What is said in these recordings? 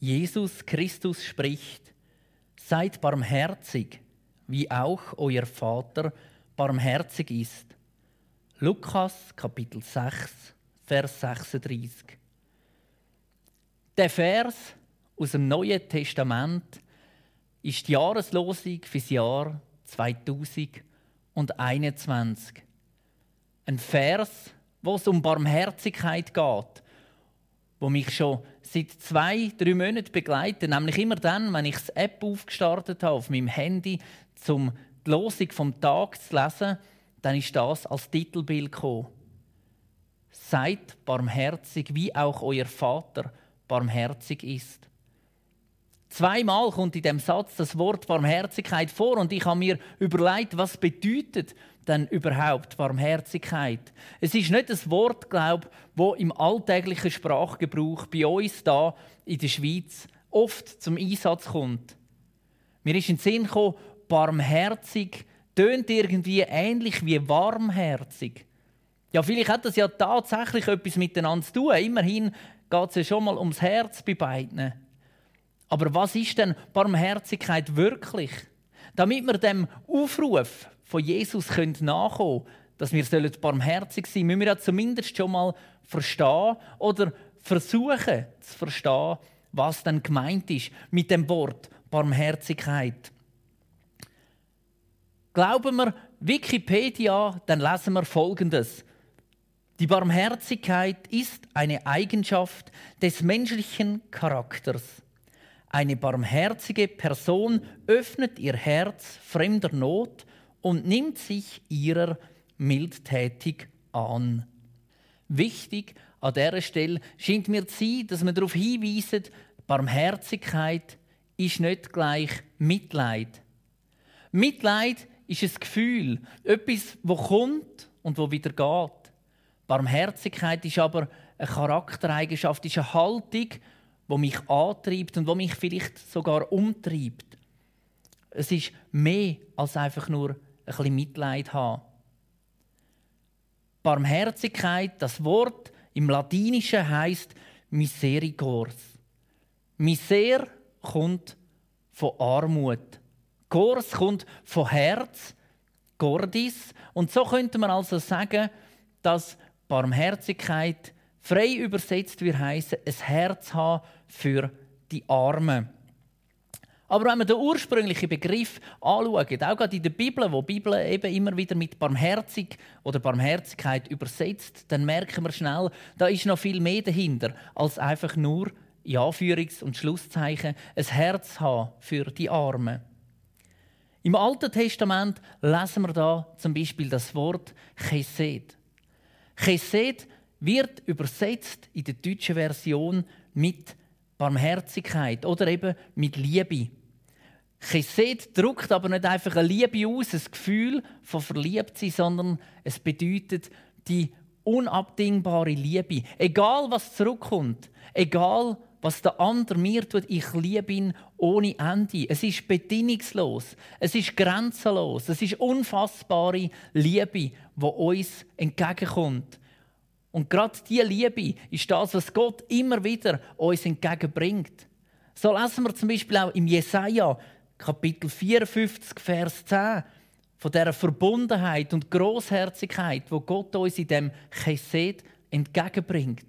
Jesus Christus spricht, seid barmherzig, wie auch euer Vater barmherzig ist. Lukas Kapitel 6, Vers 36. Der Vers aus dem Neuen Testament ist die Jahreslosung für das Jahr 2021. Ein Vers, wo es um Barmherzigkeit geht wo mich schon seit zwei, drei Monaten begleiten, nämlich immer dann, wenn ich die App aufgestartet habe auf meinem Handy, um die Losung vom Tag zu lesen, dann ist das als Titelbild gekommen. Seid barmherzig, wie auch euer Vater barmherzig ist. Zweimal kommt in dem Satz das Wort Barmherzigkeit vor und ich habe mir überlegt, was bedeutet denn überhaupt Barmherzigkeit? Es ist nicht das Wort, glaube ich, wo im alltäglichen Sprachgebrauch bei uns da in der Schweiz oft zum Einsatz kommt. Mir ist in den Sinn gekommen, barmherzig tönt irgendwie ähnlich wie warmherzig. Ja, vielleicht hat das ja tatsächlich etwas miteinander zu tun. Immerhin geht es ja schon mal ums Herz bei beiden. Aber was ist denn Barmherzigkeit wirklich? Damit wir dem Aufruf von Jesus nachkommen können, dass wir barmherzig sein sollen, müssen wir ja zumindest schon mal verstehen oder versuchen zu verstehen, was denn gemeint ist mit dem Wort Barmherzigkeit. Glauben wir Wikipedia, dann lesen wir Folgendes. Die Barmherzigkeit ist eine Eigenschaft des menschlichen Charakters eine barmherzige Person öffnet ihr Herz fremder Not und nimmt sich ihrer mildtätig an. Wichtig an dieser Stelle scheint mir zu sein, dass man darauf hinweist, Barmherzigkeit ist nicht gleich Mitleid. Mitleid ist ein Gefühl, etwas, wo kommt und wo wieder geht. Barmherzigkeit ist aber eine Charaktereigenschaft, ist eine Haltung, wo mich antreibt und wo mich vielleicht sogar umtreibt. Es ist mehr als einfach nur ein bisschen Mitleid haben. Barmherzigkeit, das Wort im Latinischen heißt Misericors. Miser kommt von Armut. Gors kommt von Herz, Gordis. Und so könnte man also sagen, dass Barmherzigkeit frei übersetzt wird heißen, ein Herz haben für die Armen. Aber wenn wir den ursprünglichen Begriff anschauen, auch gerade in der Bibel, wo die Bibel eben immer wieder mit Barmherzig oder Barmherzigkeit übersetzt, dann merken wir schnell, da ist noch viel mehr dahinter, als einfach nur, in Anführungs- und Schlusszeichen, ein Herz haben für die Armen. Im Alten Testament lesen wir da zum Beispiel das Wort Chesed. Chesed wird übersetzt in der deutschen Version mit Barmherzigkeit oder eben mit Liebe. Chesed drückt aber nicht einfach eine Liebe aus, ein Gefühl von Verliebtsein, sondern es bedeutet die unabdingbare Liebe. Egal was zurückkommt, egal was der andere mir tut, ich liebe ihn ohne Ende. Es ist bedingungslos, es ist grenzenlos, es ist unfassbare Liebe, wo uns entgegenkommt. Und gerade diese Liebe ist das, was Gott immer wieder uns entgegenbringt. So lesen wir zum Beispiel auch im Jesaja, Kapitel 54, Vers 10, von dieser Verbundenheit und Großherzigkeit, wo Gott uns in dem Chesed entgegenbringt.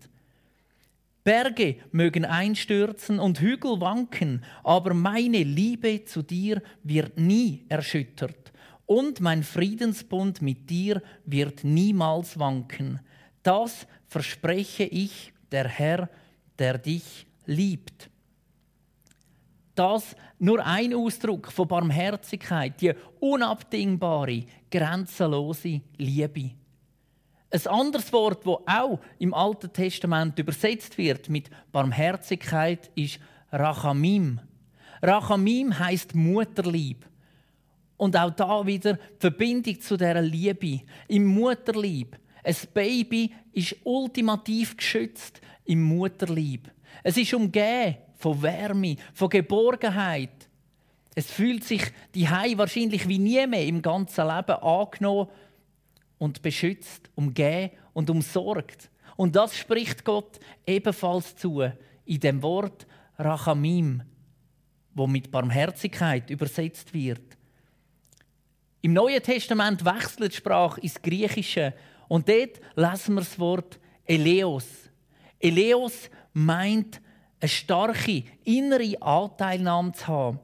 Berge mögen einstürzen und Hügel wanken, aber meine Liebe zu dir wird nie erschüttert und mein Friedensbund mit dir wird niemals wanken. Das verspreche ich, der Herr, der dich liebt. Das nur ein Ausdruck von Barmherzigkeit, die unabdingbare, grenzenlose Liebe. Ein anderes Wort, das auch im Alten Testament übersetzt wird mit Barmherzigkeit, ist Rachamim. Rachamim heißt Mutterlieb. Und auch da wieder die Verbindung zu der Liebe im Mutterlieb ein Baby ist ultimativ geschützt im Mutterleib. Es ist umgeben von Wärme, von Geborgenheit. Es fühlt sich die Hai wahrscheinlich wie nie mehr im ganzen Leben angenommen und beschützt, umgeben und umsorgt. Und das spricht Gott ebenfalls zu in dem Wort Rachamim, wo mit Barmherzigkeit übersetzt wird. Im Neuen Testament wechselt die Sprache ins Griechische und dort lesen wir das Wort Eleos. Eleos meint, eine starke innere Anteilnahme zu haben,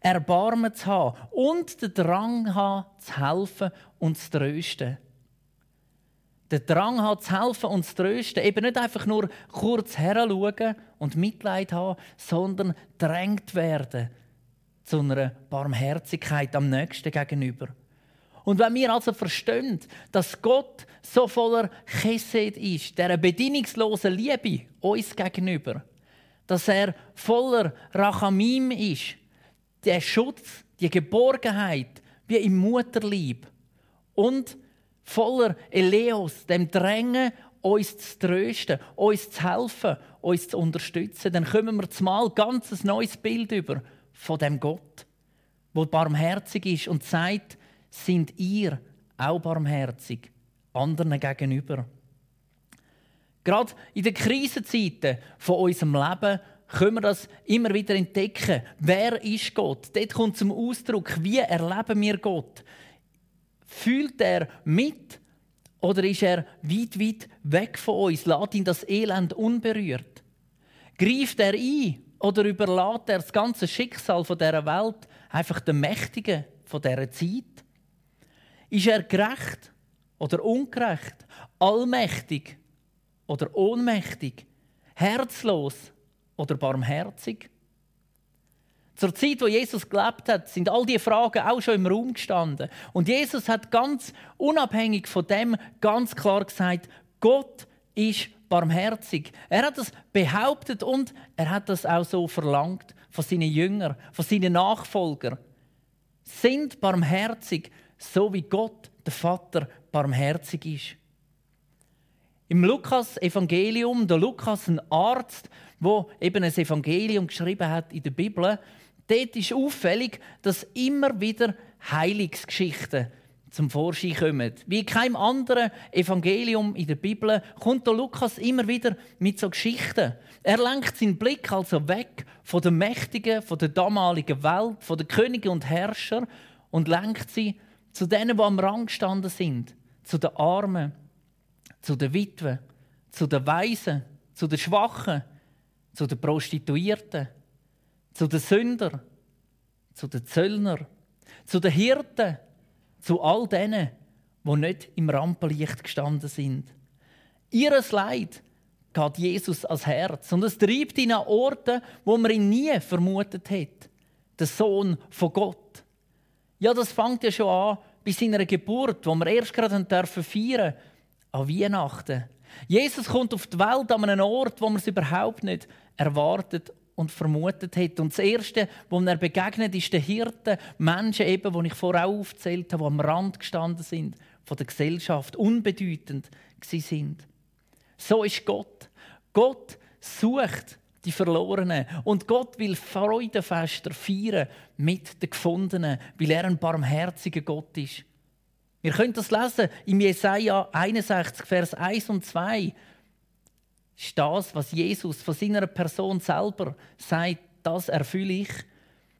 Erbarmen zu haben und den Drang zu haben, zu helfen und zu trösten. Den Drang haben, zu helfen und zu trösten. Eben nicht einfach nur kurz heranschauen und Mitleid haben, sondern drängt werden zu einer Barmherzigkeit am Nächsten gegenüber. Und wenn wir also verstehen, dass Gott so voller Chesed ist, der bedingungslosen Liebe uns gegenüber, dass er voller Rachamim ist, der Schutz, die Geborgenheit, wie im Mutterlieb und voller Eleos, dem Drängen, uns zu trösten, uns zu helfen, uns zu unterstützen, dann kommen wir zumal ganz ein neues Bild über von dem Gott, wo barmherzig ist und sagt, sind ihr auch barmherzig anderen gegenüber. Gerade in den Krisenzeiten von unserem Leben können wir das immer wieder entdecken. Wer ist Gott? Dort kommt zum Ausdruck, wie erleben wir Gott? Fühlt er mit oder ist er weit, weit weg von uns? Lässt ihn das Elend unberührt? Greift er ein oder überlässt er das ganze Schicksal von dieser Welt einfach den Mächtigen dieser Zeit? Ist er gerecht oder ungerecht? Allmächtig oder ohnmächtig? Herzlos oder barmherzig? Zur Zeit, wo Jesus gelebt hat, sind all diese Fragen auch schon im Raum gestanden. Und Jesus hat ganz unabhängig von dem ganz klar gesagt: Gott ist barmherzig. Er hat das behauptet und er hat das auch so verlangt von seinen Jüngern, von seinen Nachfolgern. Sind barmherzig, so wie Gott, der Vater, barmherzig ist. Im Lukas-Evangelium, der Lukas, ein Arzt, wo eben ein Evangelium geschrieben hat in der Bibel, dort ist auffällig, dass immer wieder Heilungsgeschichten zum Vorschein kommen. Wie in keinem anderen Evangelium in der Bibel kommt der Lukas immer wieder mit so Geschichten. Er lenkt seinen Blick also weg von den Mächtigen, von der damaligen Welt, von den Königen und Herrschern und lenkt sie zu denen, die am Rand gestanden sind. Zu den Armen. Zu den Witwen. Zu den Weisen. Zu den Schwachen. Zu den Prostituierten. Zu den Sündern. Zu den Zöllnern. Zu den Hirten. Zu all denen, die nicht im Rampenlicht gestanden sind. Ihres Leid geht Jesus als Herz und es treibt ihn an Orten, wo man ihn nie vermutet hat. Der Sohn von Gott, ja, das fängt ja schon an bei seiner Geburt, wo wir erst gerade dürfen feiern an Weihnachten. Jesus kommt auf die Welt an einen Ort, wo man es überhaupt nicht erwartet und vermutet hat. Und das Erste, wo er begegnet, ist der Hirte, Menschen eben, die ich vorher auch aufgezählt habe, die am Rand gestanden sind von der Gesellschaft, unbedeutend sind. So ist Gott. Gott sucht die Verlorenen. Und Gott will Freudenfester feiern mit den Gefundenen, weil er ein barmherziger Gott ist. Wir können das lesen im Jesaja 61, Vers 1 und 2. Ist das, was Jesus von seiner Person selber sagt, das erfülle ich.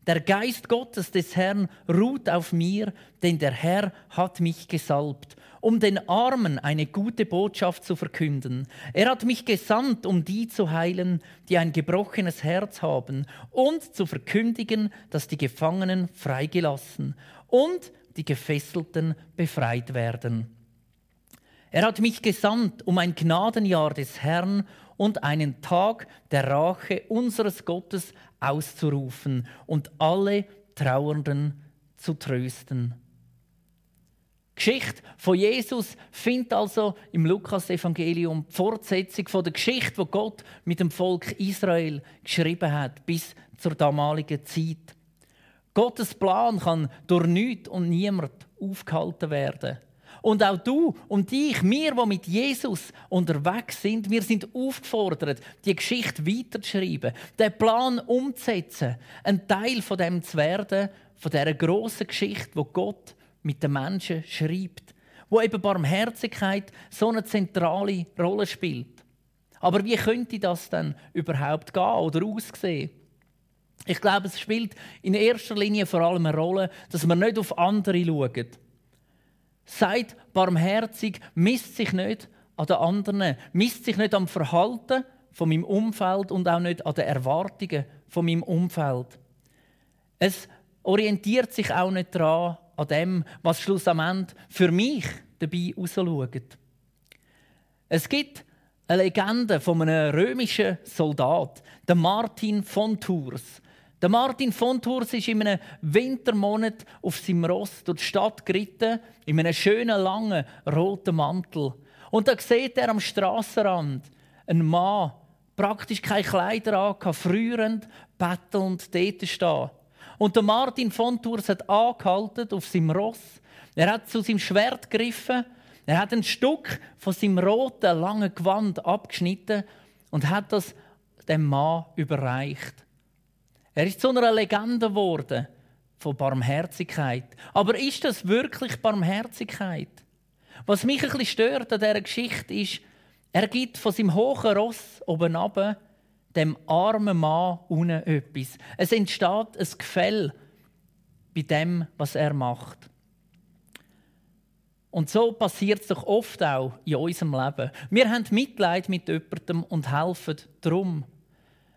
Der Geist Gottes des Herrn ruht auf mir, denn der Herr hat mich gesalbt, um den Armen eine gute Botschaft zu verkünden. Er hat mich gesandt, um die zu heilen, die ein gebrochenes Herz haben, und zu verkündigen, dass die Gefangenen freigelassen und die Gefesselten befreit werden. Er hat mich gesandt, um ein Gnadenjahr des Herrn und einen Tag der Rache unseres Gottes auszurufen und alle Trauernden zu trösten. Die Geschichte von Jesus findet also im Lukas-Evangelium die Fortsetzung von der Geschichte, die Gott mit dem Volk Israel geschrieben hat, bis zur damaligen Zeit. Gottes Plan kann durch nichts und niemand aufgehalten werden. Und auch du und ich, wir, die mit Jesus unterwegs sind, wir sind aufgefordert, die Geschichte weiterzuschreiben, den Plan umzusetzen, ein Teil von dem zu werden, von dieser grossen Geschichte, wo Gott mit den Menschen schreibt, wo eben Barmherzigkeit so eine zentrale Rolle spielt. Aber wie könnte das denn überhaupt gehen oder aussehen? Ich glaube, es spielt in erster Linie vor allem eine Rolle, dass man nicht auf andere schaut, Seid barmherzig, misst sich nicht an den anderen, misst sich nicht am Verhalten von meinem Umfeld und auch nicht an den Erwartungen von meinem Umfeld. Es orientiert sich auch nicht daran, an dem, was schlussendlich für mich dabei rausschaut. Es gibt eine Legende von einem römischen Soldat, der Martin von Tours. Der Martin von Tours ist in einem Wintermonat auf seinem Ross durch die Stadt geritten, in einem schönen, langen, roten Mantel. Und da sieht er am Strassenrand einen Mann, praktisch keine Kleider an, frührend, bettelnd dort stehen. Und der Martin von Tours hat angehalten auf seinem Ross. Er hat zu seinem Schwert gegriffen. Er hat ein Stück von seinem roten, langen Gewand abgeschnitten und hat das dem Mann überreicht. Er ist zu einer Legende geworden von Barmherzigkeit. Aber ist das wirklich Barmherzigkeit? Was mich ein bisschen stört an dieser Geschichte ist, er gibt von seinem hohen Ross oben runter dem armen Mann unten etwas. Es entsteht ein Gefälle bei dem, was er macht. Und so passiert es doch oft auch in unserem Leben. Wir haben Mitleid mit jemandem und helfen drum.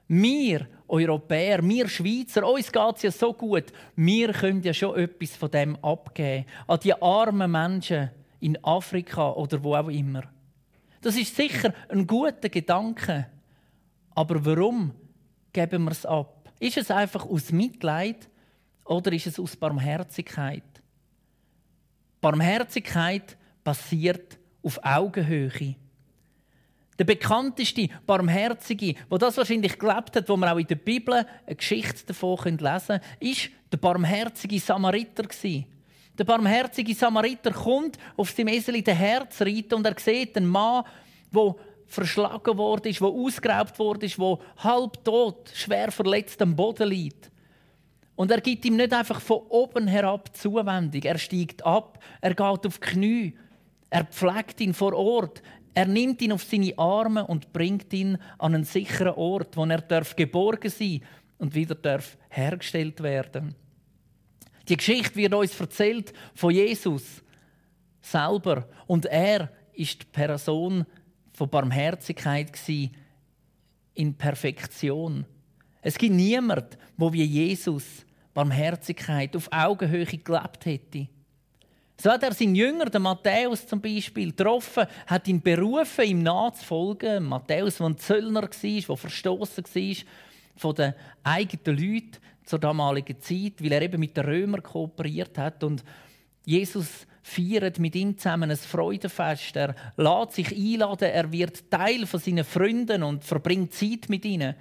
Wir Europäer, wir Schweizer, uns geht es ja so gut, wir können ja schon etwas von dem abgeben. An die armen Menschen in Afrika oder wo auch immer. Das ist sicher ein guter Gedanke. Aber warum geben wir es ab? Ist es einfach aus Mitleid oder ist es aus Barmherzigkeit? Barmherzigkeit basiert auf Augenhöhe. Der bekannteste Barmherzige, der das wahrscheinlich gelebt hat, wo man auch in der Bibel eine Geschichte davon lesen können, ist der barmherzige Samariter. Der barmherzige Samariter kommt auf seinem Esel in den Herz reiten und er sieht einen Mann, der verschlagen wurde, der ausgeraubt wurde, der halb tot, schwer verletzt am Boden liegt. Und er gibt ihm nicht einfach von oben herab Zuwendung. Er steigt ab, er geht auf die Knie, er pflegt ihn vor Ort, er nimmt ihn auf seine Arme und bringt ihn an einen sicheren Ort, wo er darf geborgen sein und wieder darf hergestellt werden. Die Geschichte wird uns erzählt von Jesus selber und er ist die Person von Barmherzigkeit in Perfektion. Es gibt niemand, wo wie Jesus Barmherzigkeit auf Augenhöhe gelebt hätte. So hat er seinen Jünger, den Matthäus zum Beispiel, getroffen, hat ihn berufen, ihm nachzufolgen. Matthäus, der ein Zöllner war, der verstoßen war von den eigenen Leuten zur damaligen Zeit, weil er eben mit den Römern kooperiert hat. Und Jesus feiert mit ihm zusammen ein Freudenfest. Er lädt sich einladen, er wird Teil von seinen Freunden und verbringt Zeit mit ihnen.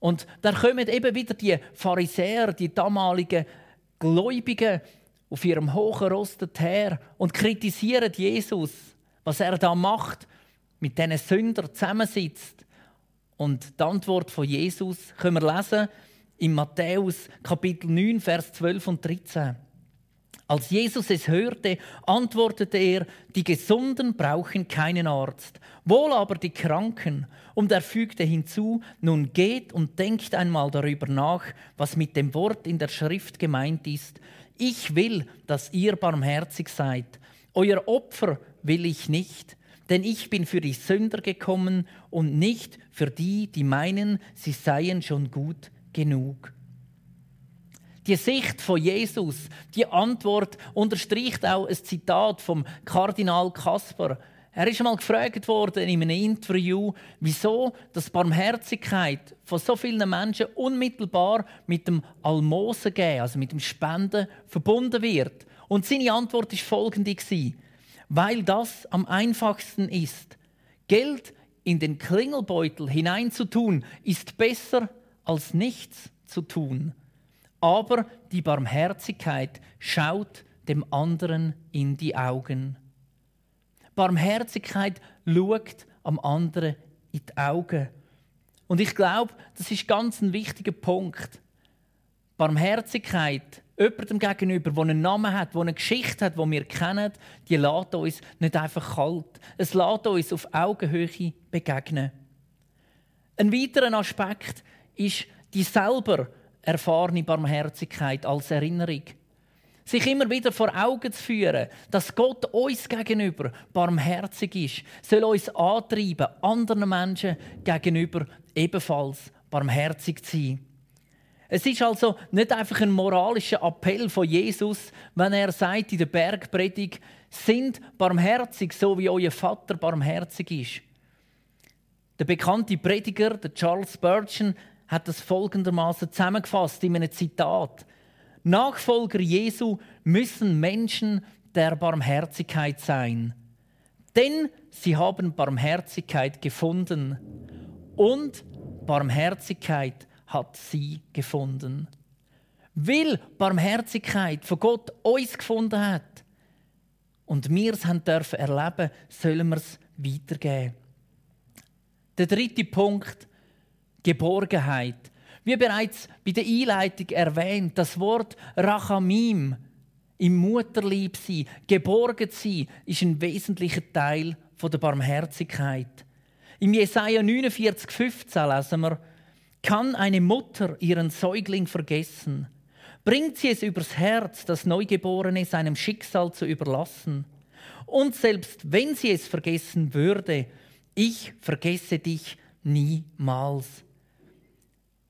Und dann kommen eben wieder die Pharisäer, die damaligen Gläubigen, auf ihrem hohen Ross her und kritisieren Jesus, was er da macht, mit diesen Sündern zusammensitzt. Und die Antwort von Jesus können wir lesen in Matthäus Kapitel 9, Vers 12 und 13. Als Jesus es hörte, antwortete er, die Gesunden brauchen keinen Arzt, wohl aber die Kranken. Und er fügte hinzu, nun geht und denkt einmal darüber nach, was mit dem Wort in der Schrift gemeint ist, ich will, dass ihr barmherzig seid. Euer Opfer will ich nicht, denn ich bin für die Sünder gekommen und nicht für die, die meinen, sie seien schon gut genug. Die Sicht von Jesus, die Antwort unterstreicht auch ein Zitat vom Kardinal Kasper. Er ist einmal gefragt worden in einem Interview, wieso das Barmherzigkeit von so vielen Menschen unmittelbar mit dem Almosen geben, also mit dem Spenden, verbunden wird. Und seine Antwort ist folgende weil das am einfachsten ist. Geld in den Klingelbeutel hineinzutun ist besser als nichts zu tun. Aber die Barmherzigkeit schaut dem anderen in die Augen. Barmherzigkeit schaut am anderen in die Augen. Und ich glaube, das ist ganz ein wichtiger Punkt. Barmherzigkeit jemandem gegenüber, der einen Namen hat, der eine Geschichte hat, die wir kennen, die lässt uns nicht einfach kalt. Es lässt uns auf Augenhöhe begegnen. Ein weiterer Aspekt ist die selber erfahrene Barmherzigkeit als Erinnerung. Sich immer wieder vor Augen zu führen, dass Gott uns gegenüber barmherzig ist, soll uns antreiben, anderen Menschen gegenüber ebenfalls barmherzig zu sein. Es ist also nicht einfach ein moralischer Appell von Jesus, wenn er sagt in der Bergpredigt, sind barmherzig, so wie euer Vater barmherzig ist. Der bekannte Prediger, der Charles Spurgeon, hat das folgendermaßen zusammengefasst in einem Zitat. Nachfolger Jesu müssen Menschen der Barmherzigkeit sein, denn sie haben Barmherzigkeit gefunden und Barmherzigkeit hat sie gefunden. Weil Barmherzigkeit von Gott uns gefunden hat und wir es haben dürfen erleben, sollen wir es weitergeben. Der dritte Punkt, Geborgenheit. Wie bereits bei der Einleitung erwähnt, das Wort Rachamim, im Mutterlieb sein, geborgen sein, ist ein wesentlicher Teil der Barmherzigkeit. Im Jesaja 49, 15 lesen wir, kann eine Mutter ihren Säugling vergessen? Bringt sie es übers Herz, das Neugeborene seinem Schicksal zu überlassen? Und selbst wenn sie es vergessen würde, ich vergesse dich niemals.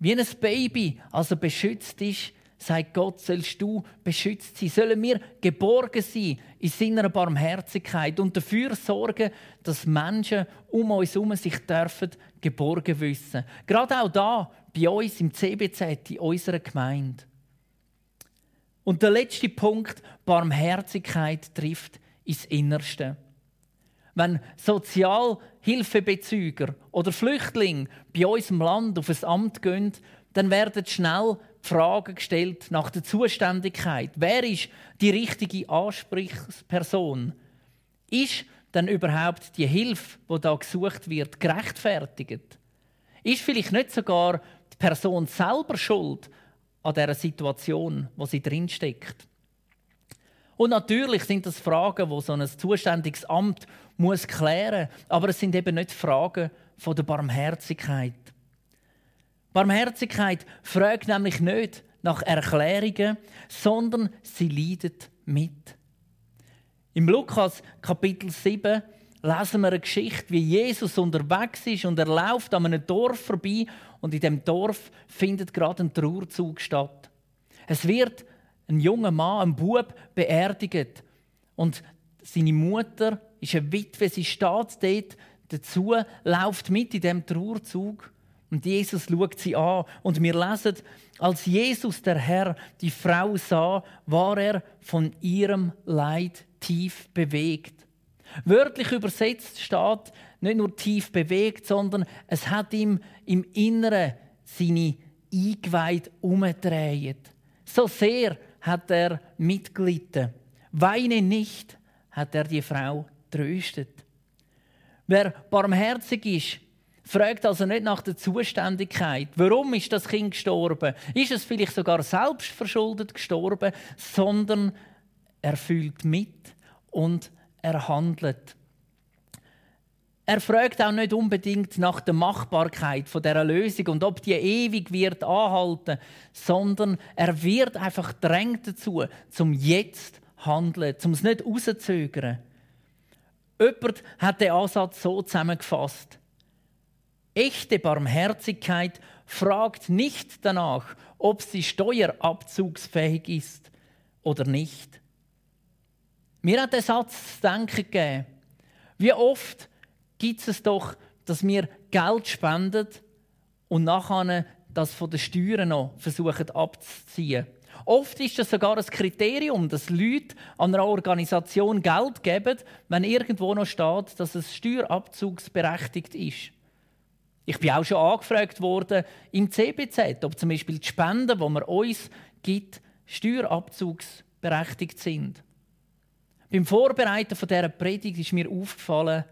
Wie ein Baby, also beschützt ist, sagt Gott, sollst du beschützt sein. Sollen wir geborgen sein in seiner Barmherzigkeit und dafür sorgen, dass Menschen um uns herum sich dürfen geborgen wissen. Gerade auch da, bei uns im CBZ, in unserer Gemeinde. Und der letzte Punkt, Barmherzigkeit trifft ins Innerste. Wenn sozial Hilfebezüger oder Flüchtlinge bei unserem Land auf ein Amt gehen, dann werden schnell Fragen gestellt nach der Zuständigkeit. Wer ist die richtige Ansprechperson? Ist denn überhaupt die Hilfe, die da gesucht wird, gerechtfertigt? Ist vielleicht nicht sogar die Person selber schuld an der Situation, wo sie drin steckt? Und natürlich sind das Fragen, wo so ein zuständiges Amt muss klären muss. Aber es sind eben nicht Fragen von der Barmherzigkeit. Barmherzigkeit fragt nämlich nicht nach Erklärungen, sondern sie leidet mit. Im Lukas Kapitel 7 lesen wir eine Geschichte, wie Jesus unterwegs ist und er läuft an einem Dorf vorbei und in dem Dorf findet gerade ein Trauerzug statt. Es wird ein junger Mann, ein Bub beerdigt. Und seine Mutter ist eine Witwe, sie steht dort dazu, läuft mit in dem Trauerzug und Jesus schaut sie an. Und wir lesen, als Jesus, der Herr, die Frau sah, war er von ihrem Leid tief bewegt. Wörtlich übersetzt steht nicht nur tief bewegt, sondern es hat ihm im Inneren seine Eingeweide umgedreht. So sehr hat er mitgelitten. Weine nicht, hat er die Frau tröstet. Wer barmherzig ist, fragt also nicht nach der Zuständigkeit. Warum ist das Kind gestorben? Ist es vielleicht sogar selbst verschuldet gestorben, sondern er fühlt mit und er handelt. Er fragt auch nicht unbedingt nach der Machbarkeit von der Lösung und ob die ewig wird anhalten, sondern er wird einfach drängt dazu, zum jetzt handeln, zum es nicht rauszögern. Jemand hat den Ansatz so zusammengefasst. Echte Barmherzigkeit fragt nicht danach, ob sie steuerabzugsfähig ist oder nicht. Mir hat der Satz zu denken gegeben. Wie oft gibt es doch, dass wir Geld spenden und nachher das von den Steuern noch versuchen abzuziehen. Oft ist das sogar ein Kriterium, dass Leute an einer Organisation Geld geben, wenn irgendwo noch steht, dass es steuerabzugsberechtigt ist. Ich bin auch schon angefragt worden im CBZ, ob zum Beispiel die Spenden, die man uns gibt, steuerabzugsberechtigt sind. Beim Vorbereiten dieser Predigt ist mir aufgefallen,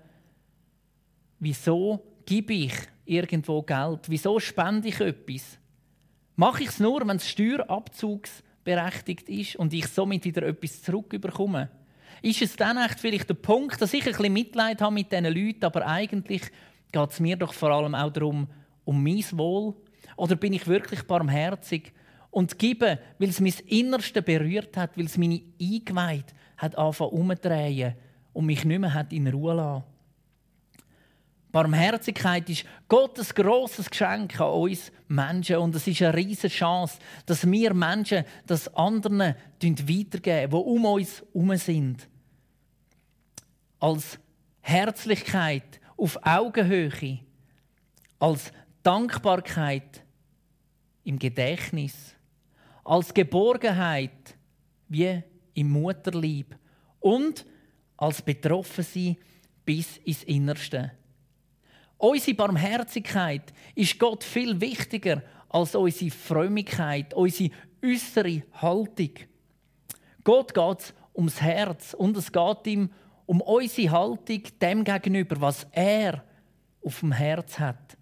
Wieso gebe ich irgendwo Geld? Wieso spende ich etwas? Mache ich es nur, wenn es steuerabzugsberechtigt ist und ich somit wieder etwas zurückbekomme? Ist es dann echt vielleicht der Punkt, dass ich ein bisschen Mitleid habe mit diesen Leuten, aber eigentlich geht es mir doch vor allem auch darum, um mein Wohl? Oder bin ich wirklich barmherzig und gebe, weil es mein Innerste berührt hat, weil es meine Eingeweide hat angefangen umzudrehen und mich nicht mehr hat in Ruhe lassen? Barmherzigkeit ist Gottes großes Geschenk an uns Menschen und es ist eine riesige Chance, dass wir Menschen das anderen weitergeben, die um uns herum sind. Als Herzlichkeit auf Augenhöhe, als Dankbarkeit im Gedächtnis, als Geborgenheit wie im Mutterlieb und als Betroffensein bis ins Innerste. Unsere Barmherzigkeit ist Gott viel wichtiger als unsere Frömmigkeit, unsere äußere Haltung. Gott geht ums Herz und es geht ihm um unsere Haltung dem gegenüber, was er auf dem Herz hat.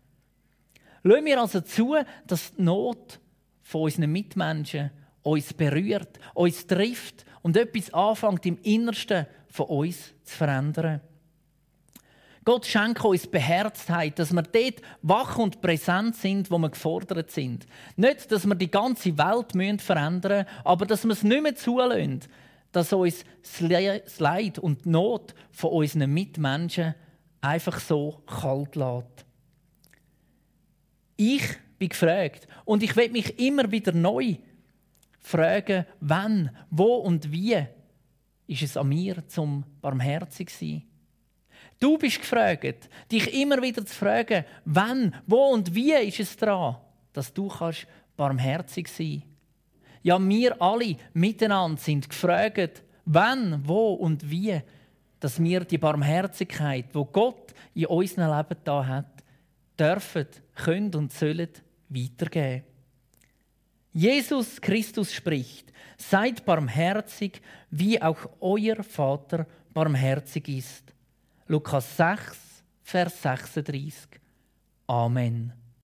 Lassen wir also zu, dass die Not von unseren Mitmenschen uns berührt, uns trifft und etwas anfängt im Innersten von uns zu verändern. Gott schenke uns Beherztheit, dass wir dort wach und präsent sind, wo wir gefordert sind. Nicht, dass wir die ganze Welt verändern müssen, aber dass wir es nicht mehr zulassen, dass uns das Leid und die Not von unseren Mitmenschen einfach so kalt lässt. Ich bin gefragt und ich werde mich immer wieder neu fragen, wann, wo und wie ist es an mir, zum barmherzig zu sein Du bist gefragt, dich immer wieder zu fragen, wann, wo und wie ist es dran, dass du kannst barmherzig sein Ja, wir alle miteinander sind gefragt, wann, wo und wie, dass wir die Barmherzigkeit, wo Gott in unserem Leben da hat, dürfen, können und sollen weitergeben. Jesus Christus spricht, seid barmherzig, wie auch euer Vater barmherzig ist. Lukas 6, Vers 36. Amen.